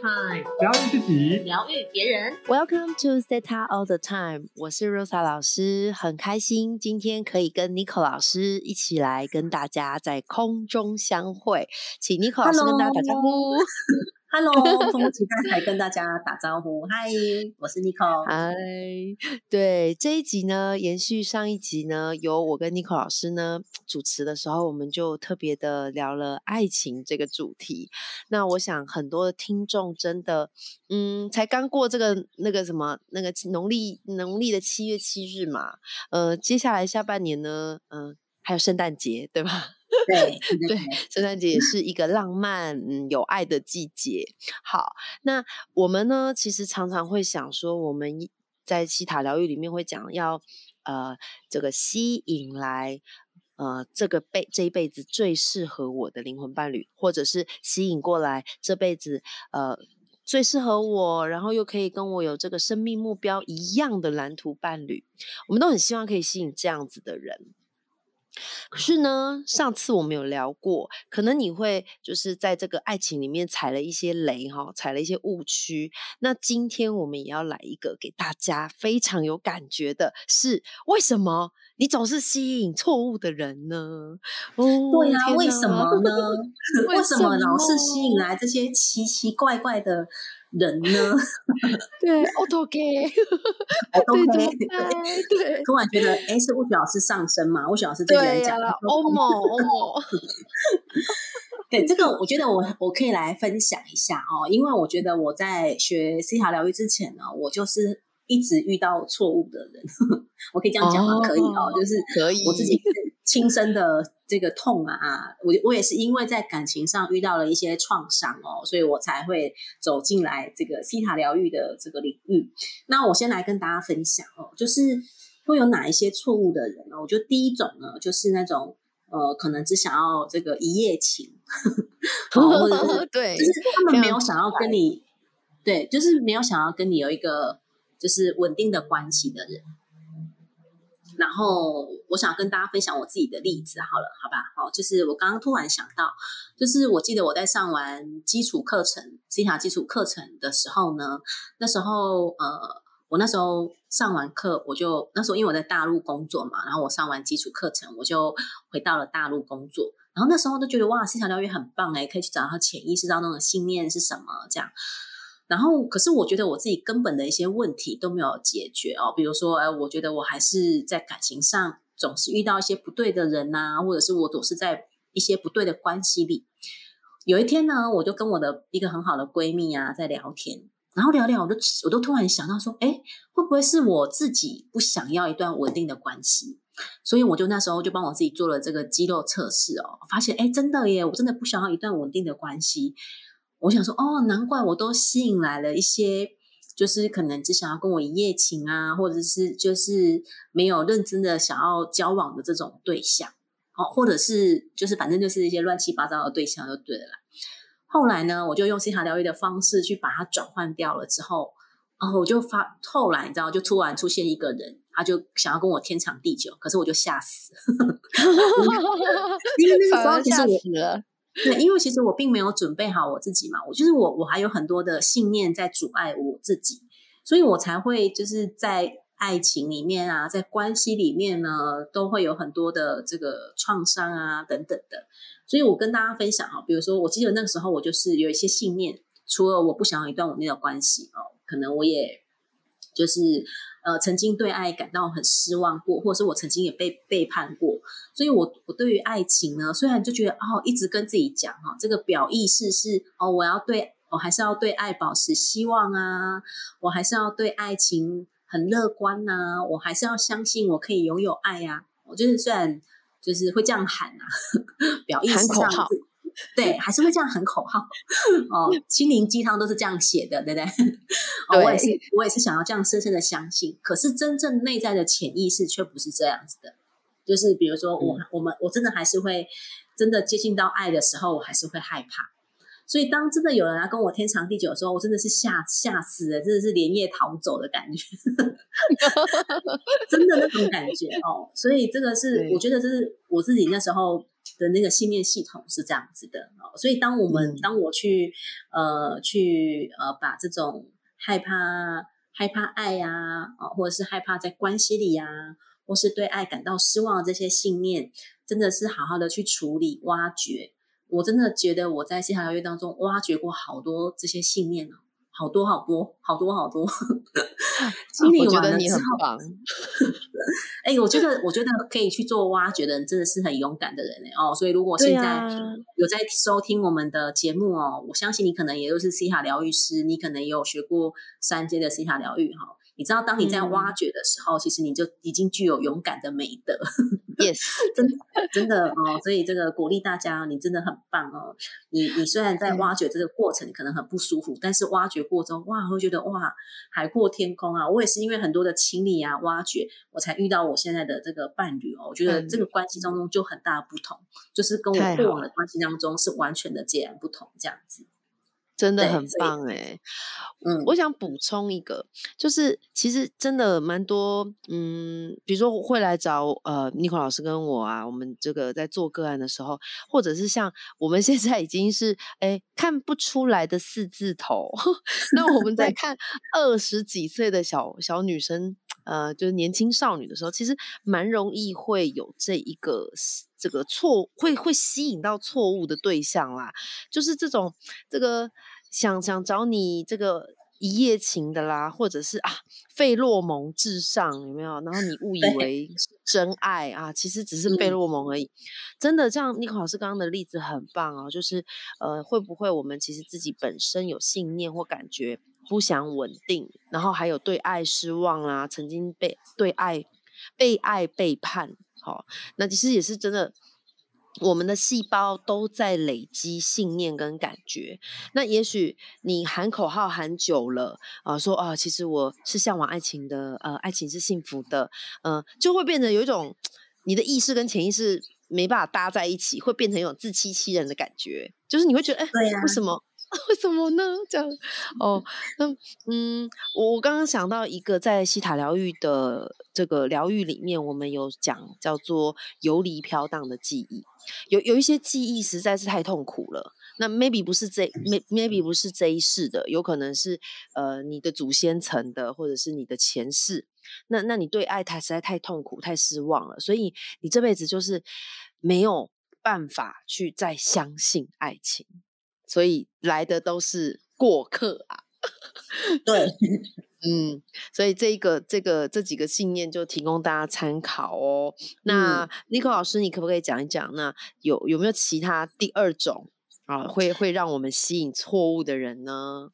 Time，疗愈自己，疗愈别人。Welcome to Theta All the Time，我是 Rosa 老师，很开心今天可以跟 Nico 老师一起来跟大家在空中相会，请 Nico 老师跟大家打招呼。Hello，迫不及待来跟大家打招呼。嗨，我是 Nico。嗨，对这一集呢，延续上一集呢，由我跟 Nico 老师呢主持的时候，我们就特别的聊了爱情这个主题。那我想很多的听众真的，嗯，才刚过这个那个什么那个农历农历的七月七日嘛，呃，接下来下半年呢，嗯、还有圣诞节，对吧？对对对，圣诞节也是一个浪漫、嗯有爱的季节。好，那我们呢，其实常常会想说，我们在西塔疗愈里面会讲要呃这个吸引来。呃，这个辈这一辈子最适合我的灵魂伴侣，或者是吸引过来这辈子呃最适合我，然后又可以跟我有这个生命目标一样的蓝图伴侣，我们都很希望可以吸引这样子的人。可是呢，上次我们有聊过，可能你会就是在这个爱情里面踩了一些雷哈，踩了一些误区。那今天我们也要来一个给大家非常有感觉的是，为什么你总是吸引错误的人呢？哦，对呀、天为什哪么呢？为为什么老是吸引来这些奇奇怪怪的人呢？对我 都对，可怎么以。办？对。突然觉得，哎，是巫许老师上身嘛？巫许老师最喜欢对呀讲，欧某欧某，对这个，我觉得我我可以来分享一下哦，因为我觉得我在学西塔疗愈之前呢，我就是一直遇到错误的人，我可以这样讲吗？哦可以哦，就是可以我自己是亲身的这个痛啊，我我也是因为在感情上遇到了一些创伤哦，所以我才会走进来这个西塔疗愈的这个领域。那我先来跟大家分享哦，就是会有哪一些错误的人呢？我觉得第一种呢，就是那种。呃，可能只想要这个一夜情，好或者是 对，就是他们没有想要跟你，对，就是没有想要跟你有一个就是稳定的关系的人。然后我想跟大家分享我自己的例子，好了，好吧，好，就是我刚刚突然想到，就是我记得我在上完基础课程、西塔基础课程的时候呢，那时候呃，我那时候上完课，我就那时候因为我在大陆工作嘛，然后我上完基础课程，我就回到了大陆工作。然后那时候都觉得哇，西塔疗愈很棒哎，可以去找到潜意识到那种信念是什么这样。然后，可是我觉得我自己根本的一些问题都没有解决哦，比如说，哎，我觉得我还是在感情上总是遇到一些不对的人呐、或者是我总是在一些不对的关系里。有一天呢，我就跟我的一个很好的闺蜜啊在聊天，然后聊聊，我都我都突然想到说，哎，会不会是我自己不想要一段稳定的关系？所以我就那时候就帮我自己做了这个肌肉测试哦，发现哎，真的耶，我真的不想要一段稳定的关系。我想说，哦，难怪我都吸引来了一些，就是可能只想要跟我一夜情啊，或者是就是没有认真的想要交往的这种对象，哦，或者是就是反正就是一些乱七八糟的对象就对了啦。后来呢，我就用西塔疗愈的方式去把它转换掉了之后，然后我就发，后来你知道，就突然出现一个人，他就想要跟我天长地久，可是我就吓死，因为那个时候其实我死了。对，因为其实我并没有准备好我自己嘛，我就是我，我还有很多的信念在阻碍我自己，所以我才会就是在爱情里面啊，在关系里面呢，都会有很多的这个创伤啊等等的。所以我跟大家分享哈，比如说，我记得那个时候我就是有一些信念，除了我不想要一段稳定的关系哦，可能我也就是呃曾经对爱感到很失望过，或者是我曾经也被背叛过，所以我我对于爱情呢，虽然就觉得哦，一直跟自己讲哈、这个表意识是哦，我要对我还是要对爱保持希望啊，我还是要对爱情很乐观呐、我还是要相信我可以拥有爱呀、我就是虽然就是会这样喊啊，表意识上喊口号。是对，还是会这样喊口号哦，心灵鸡汤都是这样写的，对不对？哦，我也是，我也是想要这样深深的相信，可是真正内在的潜意识却不是这样子的。就是比如说我，我们我真的还是会真的接近到爱的时候，我还是会害怕。所以当真的有人来跟我天长地久的时候，我真的是吓吓死了，真的是连夜逃走的感觉，真的那种感觉哦。所以这个是我觉得这是我自己那时候的那个信念系统是这样子的哦。所以当我们当我去呃去呃把这种害怕害怕爱呀啊，或者是害怕在关系里呀，或是对爱感到失望的这些信念，真的是好好的去处理挖掘。我真的觉得我在西塔疗愈当中挖掘过好多这些信念哦，好多好多好多好多。经历 完了之后，哎，我觉得我觉得可以去做挖掘的人，真的是很勇敢的人哎哦。所以如果现在有在收听我们的节目哦，我相信你可能也都是西塔疗愈师，你可能也有学过三阶的西塔疗愈哈。你知道，当你在挖掘的时候，其实你就已经具有勇敢的美德。Yes，真的真的哦，所以这个鼓励大家，你真的很棒哦。你你虽然在挖掘这个过程可能很不舒服，但是挖掘过程哇，会觉得哇，海阔天空啊。我也是因为很多的清理啊、挖掘，我才遇到我现在的这个伴侣哦。我觉得这个关系当中就很大的不同，就是跟我过往的关系当中是完全的截然不同这样子。真的很棒哎，嗯，我想补充一个，就是其实真的蛮多，嗯，比如说会来找呃尼克老师跟我啊，我们这个在做个案的时候，或者是像我们现在已经是哎看不出来的四字头，那我们在看二十几岁的小小女生，呃，就是年轻少女的时候，其实蛮容易会有这一个。这个错会会吸引到错误的对象啦，就是这种这个想想找你这个一夜情的啦，或者是啊费洛蒙至上有没有？然后你误以为真爱啊，其实只是费洛蒙而已。真的，这样尼克老师刚刚的例子很棒哦，就是呃会不会我们其实自己本身有信念或感觉不想稳定，然后还有对爱失望啦，曾经被对爱被爱背叛。好，那其实也是真的，我们的细胞都在累积信念跟感觉。那也许你喊口号喊久了啊，说啊，其实我是向往爱情的，呃，爱情是幸福的，嗯，就会变得有一种你的意识跟潜意识没办法搭在一起，会变成一种自欺欺人的感觉，就是你会觉得，哎，为什么？为什么呢？这样哦，那嗯，我我刚刚想到一个在西塔疗愈的这个疗愈里面，我们有讲叫做游离飘荡的记忆，有有一些记忆实在是太痛苦了。那 maybe 不是这 maybe 不是这一世的，有可能是呃你的祖先层的，或者是你的前世。那那你对爱太实在太痛苦、太失望了，所以你这辈子就是没有办法去再相信爱情。所以来的都是过客啊，对，嗯，所以这个这个这几个信念就提供大家参考哦。那 Nico 老师，你可不可以讲一讲？那有有没有其他第二种啊，会会让我们吸引错误的人呢？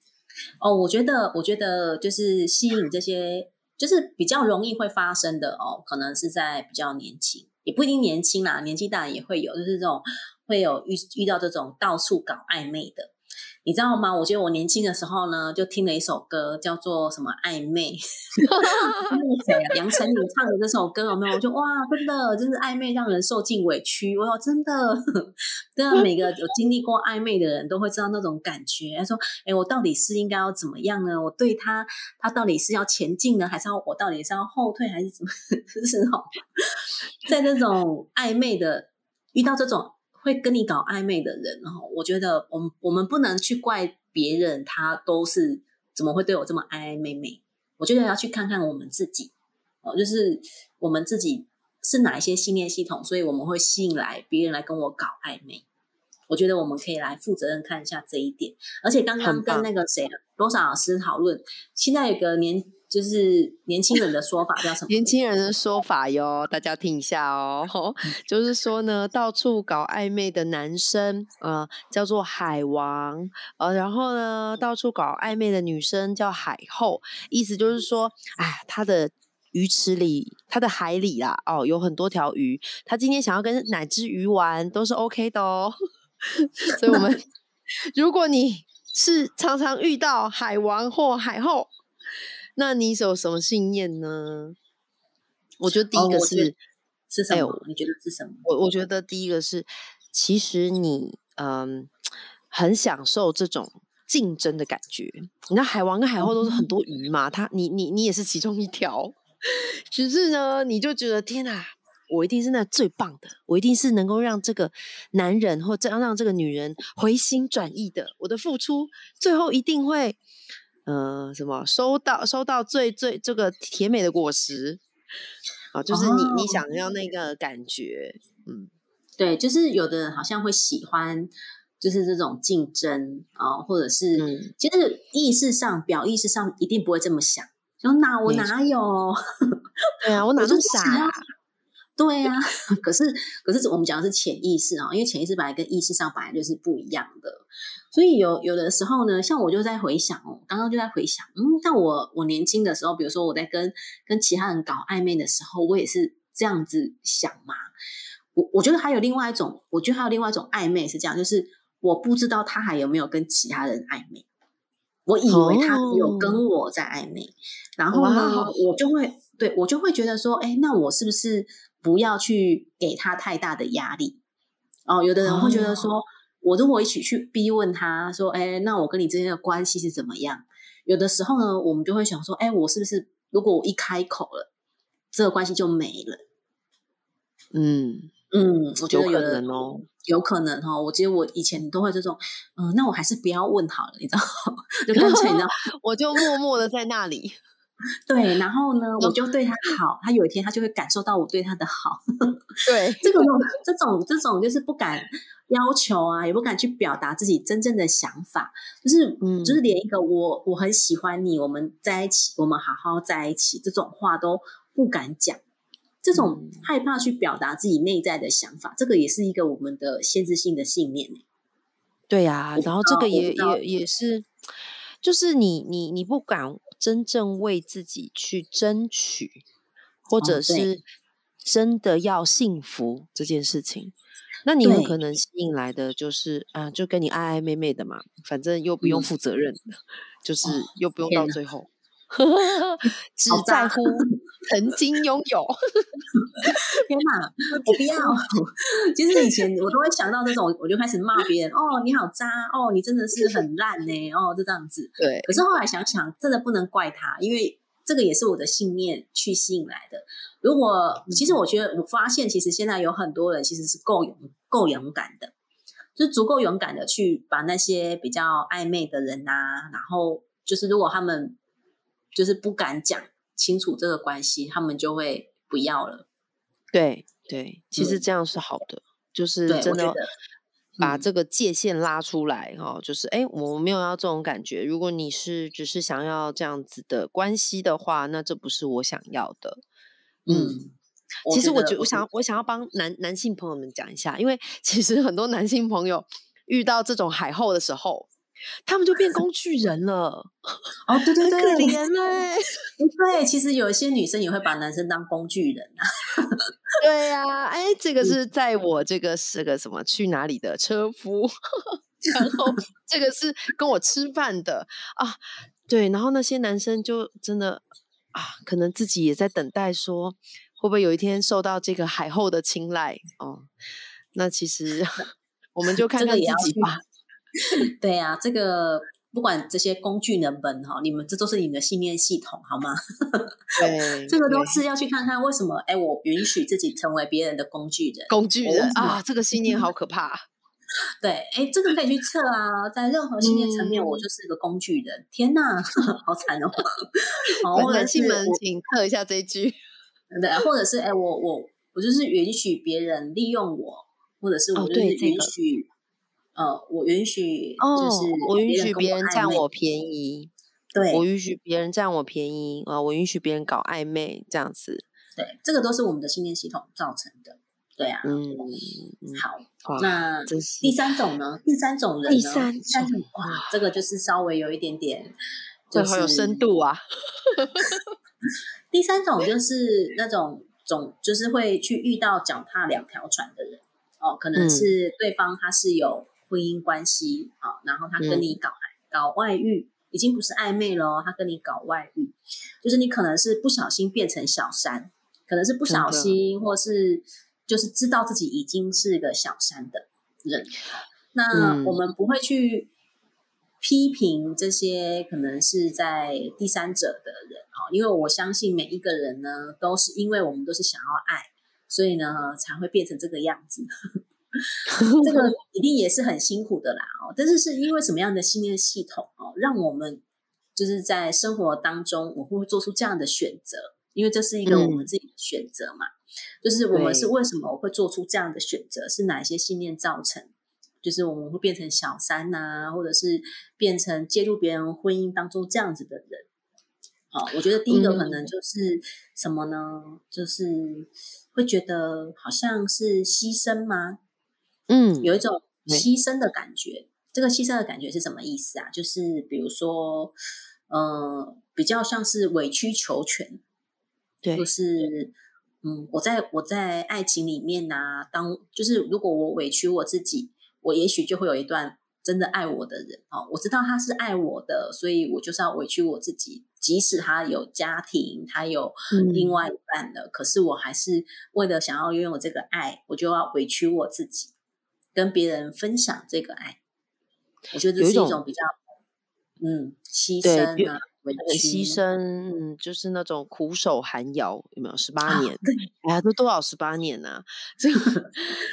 哦，我觉得，我觉得就是吸引这些，就是比较容易会发生的哦，可能是在比较年轻，也不一定年轻啦，年纪大也会有，就是这种。会有遇遇到这种到处搞暧昧的，你知道吗？我觉得我年轻的时候呢，就听了一首歌，叫做什么《暧昧》，杨丞琳唱的这首歌有没有？我就哇，真的就是暧昧让人受尽委屈。我说真的，真的每个有经历过暧昧的人都会知道那种感觉。他说：“哎，我到底是应该要怎么样呢？我对他，他到底是要前进呢，还是要我到底是要后退，还是怎么？就是哦，在这种暧昧的遇到这种。”会跟你搞暧昧的人，然后我觉得，我们我们不能去怪别人，他都是怎么会对我这么暧暧昧昧？我觉得要去看看我们自己，哦，就是我们自己是哪一些信念系统，所以我们会吸引来别人来跟我搞暧昧。我觉得我们可以来负责任看一下这一点。而且刚刚跟那个谁罗莎老师讨论，现在有个年。就是年轻人的说法叫什么？年轻人的说法哟，大家听一下哦。就是说呢，到处搞暧昧的男生，呃，叫做海王，呃，然后呢，到处搞暧昧的女生叫海后。意思就是说，哎，他的鱼池里，他的海里啦，哦，有很多条鱼，他今天想要跟哪只鱼玩，都是 OK 的哦。所以，我们如果你是常常遇到海王或海后。那你有什么信念呢？我觉得第一个是是什么？你觉得是什么？我我觉得第一个是，其实你嗯很享受这种竞争的感觉。你看海王跟海后都是很多鱼嘛，他你你你也是其中一条，只是呢，你就觉得天哪，我一定是那最棒的，我一定是能够让这个男人或这样让这个女人回心转意的。我的付出最后一定会，呃，什么收到收到最最这个甜美的果实啊，就是你你想要那个感觉，嗯，对，就是有的人好像会喜欢。就是这种竞争啊，或者是，其实意识上、表意识上一定不会这么想。说那我哪有？对啊，我哪那么傻？对呀，可是可是我们讲的是潜意识啊，因为潜意识本来跟意识上本来就是不一样的。所以有有的时候呢，像我就在回想哦，刚刚就在回想，嗯，像我我年轻的时候，比如说我在跟跟其他人搞暧昧的时候，我也是这样子想嘛。我我觉得还有另外一种，我觉得还有另外一种暧昧是这样，就是。我不知道他还有没有跟其他人暧昧，我以为他只有跟我在暧昧，然后呢，我就会对我就会觉得说，哎，那我是不是不要去给他太大的压力？哦，有的人会觉得说，我如果一起去逼问他说，哎，那我跟你之间的关系是怎么样？有的时候呢，我们就会想说，哎，我是不是如果我一开口了，这个关系就没了？嗯。嗯，我觉得有能哦，有可能哦。我觉得我以前都会这种，嗯，那我还是不要问好了，你知道，就干脆你知道，我就默默的在那里。对，然后呢，我就对他好，他有一天他就会感受到我对他的好。对，这种这种这种就是不敢要求啊，也不敢去表达自己真正的想法，就是嗯，就是连一个我我很喜欢你，我们在一起，我们好好在一起这种话都不敢讲。这种害怕去表达自己内在的想法，这个也是一个我们的限制性的信念对呀，然后这个也也也是，就是你你你不敢真正为自己去争取，或者是真的要幸福这件事情，那你很可能吸引来的就是啊，就跟你爱爱妹妹的嘛，反正又不用负责任，就是又不用到最后。只在乎曾经拥有。天哪，我不要！其实以前我都会想到这种，我就开始骂别人：“哦，你好渣！哦，你真的是很烂呢！”哦，就这样子。对。可是后来想想，真的不能怪他，因为这个也是我的信念去吸引来的。如果其实我觉得，我发现其实现在有很多人其实是够勇、够勇敢的，就是足够勇敢的去把那些比较暧昧的人呐，然后就是如果他们。就是不敢讲清楚这个关系，他们就会不要了。对对，其实这样是好的，就是真的把这个界限拉出来哈。就是哎，我没有要这种感觉。如果你是只是想要这样子的关系的话，那这不是我想要的。嗯，其实我觉我想我想要帮男男性朋友们讲一下，因为其实很多男性朋友遇到这种海后的时候。他们就变工具人了哦，对对对，可怜嘞。对，其实有一些女生也会把男生当工具人啊。对呀，哎，这个 是在我这个是个什么去哪里的车夫，然后这个是跟我吃饭的啊。对，然后那些男生就真的啊，可能自己也在等待，说会不会有一天受到这个海后的青睐哦？那其实 我们就看看自己吧。对呀，这个不管这些工具能本哈，你们这都是你的信念系统，好吗？对，这个都是要去看看为什么？哎，我允许自己成为别人的工具人，工具人啊，这个信念好可怕。对，哎，这个可以去测啊，在任何信念层面，我就是一个工具人。天哪，好惨哦！好，男性们请测一下这句。对，或者是哎，我我我就是允许别人利用我，或者是我就是允许。呃，我允许，就是我允许别人占我便宜，对，我允许别人占我便宜啊，我允许别人搞暧昧这样子，对，这个都是我们的信念系统造成的，对啊，嗯，好，那第三种呢？第三种人，第三种哇，这个就是稍微有一点点，就好有深度啊。第三种就是那种总就是会去遇到脚踏两条船的人哦，可能是对方他是有。婚姻关系啊，然后他跟你搞搞外遇，已经不是暧昧了。他跟你搞外遇，就是你可能是不小心变成小三，可能是不小心，或是就是知道自己已经是个小三的人。那我们不会去批评这些可能是在第三者的人啊，因为我相信每一个人呢，都是因为我们都是想要爱，所以呢才会变成这个样子。这个一定也是很辛苦的啦哦，但是是因为什么样的信念系统哦，让我们就是在生活当中，我会做出这样的选择，因为这是一个我们自己的选择嘛。就是我们是为什么会做出这样的选择，是哪一些信念造成？就是我们会变成小三呐，或者是变成介入别人婚姻当中这样子的人。好，我觉得第一个可能就是什么呢？就是会觉得好像是牺牲吗？嗯，有一种牺牲的感觉。这个牺牲的感觉是什么意思啊？就是比如说，呃，比较像是委曲求全，对，就是，嗯，我在我在爱情里面呢，当就是如果我委屈我自己，我也许就会有一段真的爱我的人哦。我知道他是爱我的，所以我就是要委屈我自己，即使他有家庭，他有另外一半的，可是我还是为了想要拥有这个爱，我就要委屈我自己。跟别人分享这个爱，我觉得这是一种比较，嗯，牺牲啊，牺牲，嗯，就是那种苦守寒窑，有没有？十八年，哎呀，都多少十八年呢？这个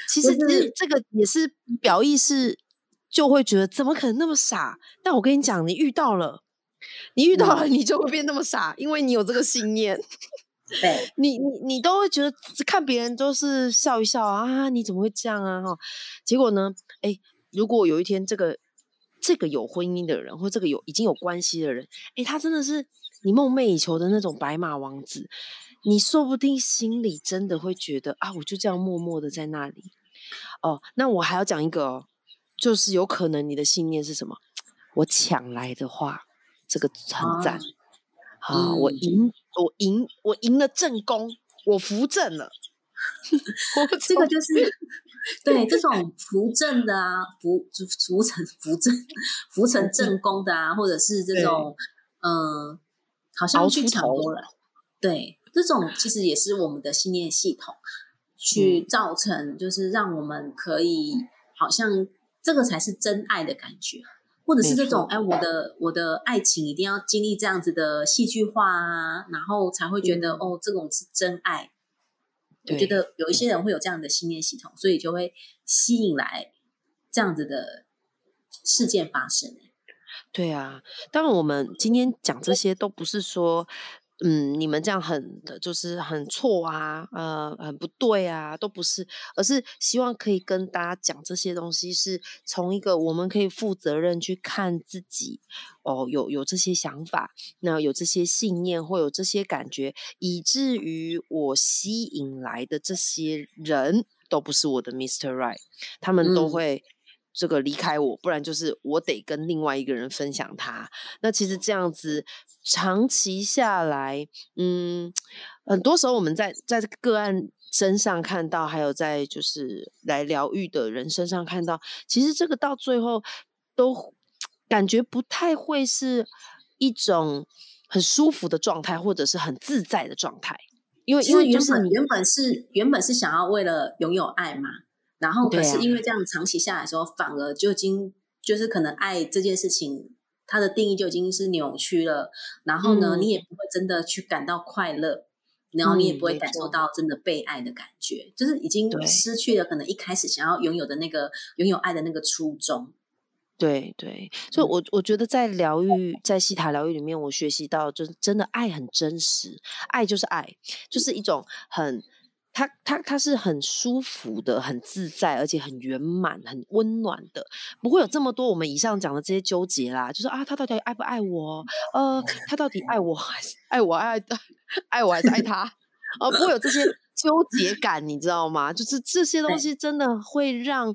其实其实这个也是表意是，就会觉得怎么可能那么傻？但我跟你讲，你遇到了，你遇到了，你就会变那么傻，因为你有这个信念。对你，你你都会觉得看别人都是笑一笑啊，你怎么会这样啊？哈，结果呢？哎，如果有一天这个这个有婚姻的人，或这个有已经有关系的人，哎，他真的是你梦寐以求的那种白马王子，你说不定心里真的会觉得啊，我就这样默默的在那里。哦，那我还要讲一个哦，就是有可能你的信念是什么？我抢来的话，这个很赞。啊，我赢，我赢，我赢了正宫，我扶正了。这个就是 对这种扶正的啊，扶扶成扶正扶成正宫的啊，或者是这种嗯，好像去抢夺了。对，这种其实也是我们的信念系统去造成，就是让我们可以好像这个才是真爱的感觉。或者是这种，哎，我的我的爱情一定要经历这样子的戏剧化啊，然后才会觉得哦，这种是真爱。我觉得有一些人会有这样的信念系统，所以就会吸引来这样子的事件发生。对啊，当然我们今天讲这些都不是说。嗯，你们这样很的，就是很错啊，呃，很不对啊，都不是，而是希望可以跟大家讲这些东西，是从一个我们可以负责任去看自己，哦，有有这些想法，那有这些信念，或有这些感觉，以至于我吸引来的这些人都不是我的 Mister Right，他们都会。这个离开我，不然就是我得跟另外一个人分享他。那其实这样子长期下来，嗯，很多时候我们在在个案身上看到，还有在就是来疗愈的人身上看到，其实这个到最后都感觉不太会是一种很舒服的状态，或者是很自在的状态。因为因为原本原本是原本是想要为了拥有爱嘛。然后可是因为这样长期下来的时候，反而就已经就是可能爱这件事情，它的定义就已经是扭曲了。然后呢，你也不会真的去感到快乐，然后你也不会感受到真的被爱的感觉，就是已经失去了可能一开始想要拥有的那个拥有爱的那个初衷。对对，所以我我觉得在疗愈，在西塔疗愈里面，我学习到就是真的爱很真实，爱就是爱，就是一种很。他他他是很舒服的，很自在，而且很圆满、很温暖的，不会有这么多我们以上讲的这些纠结啦。就是啊，他到底爱不爱我？呃，他到底爱我还是爱我爱爱我还是爱他？呃，不会有这些纠结感，你知道吗？就是这些东西真的会让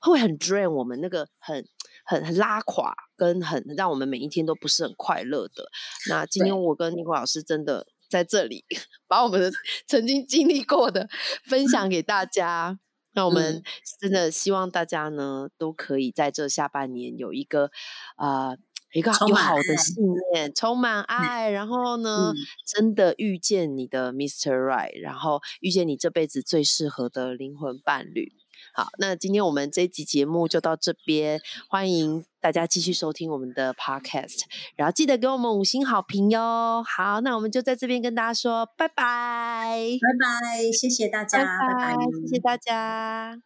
会很 drain 我们那个很很很拉垮，跟很让我们每一天都不是很快乐的。那今天我跟尼克老师真的。在这里，把我们的 曾经经历过的分享给大家。那我们真的希望大家呢，都可以在这下半年有一个啊，一个有好的信念，充满爱，然后呢，真的遇见你的 Mister Right，然后遇见你这辈子最适合的灵魂伴侣。好，那今天我们这集节目就到这边，欢迎大家继续收听我们的 podcast，然后记得给我们五星好评哟。好，那我们就在这边跟大家说拜拜，拜拜，谢谢大家，拜拜，谢谢大家。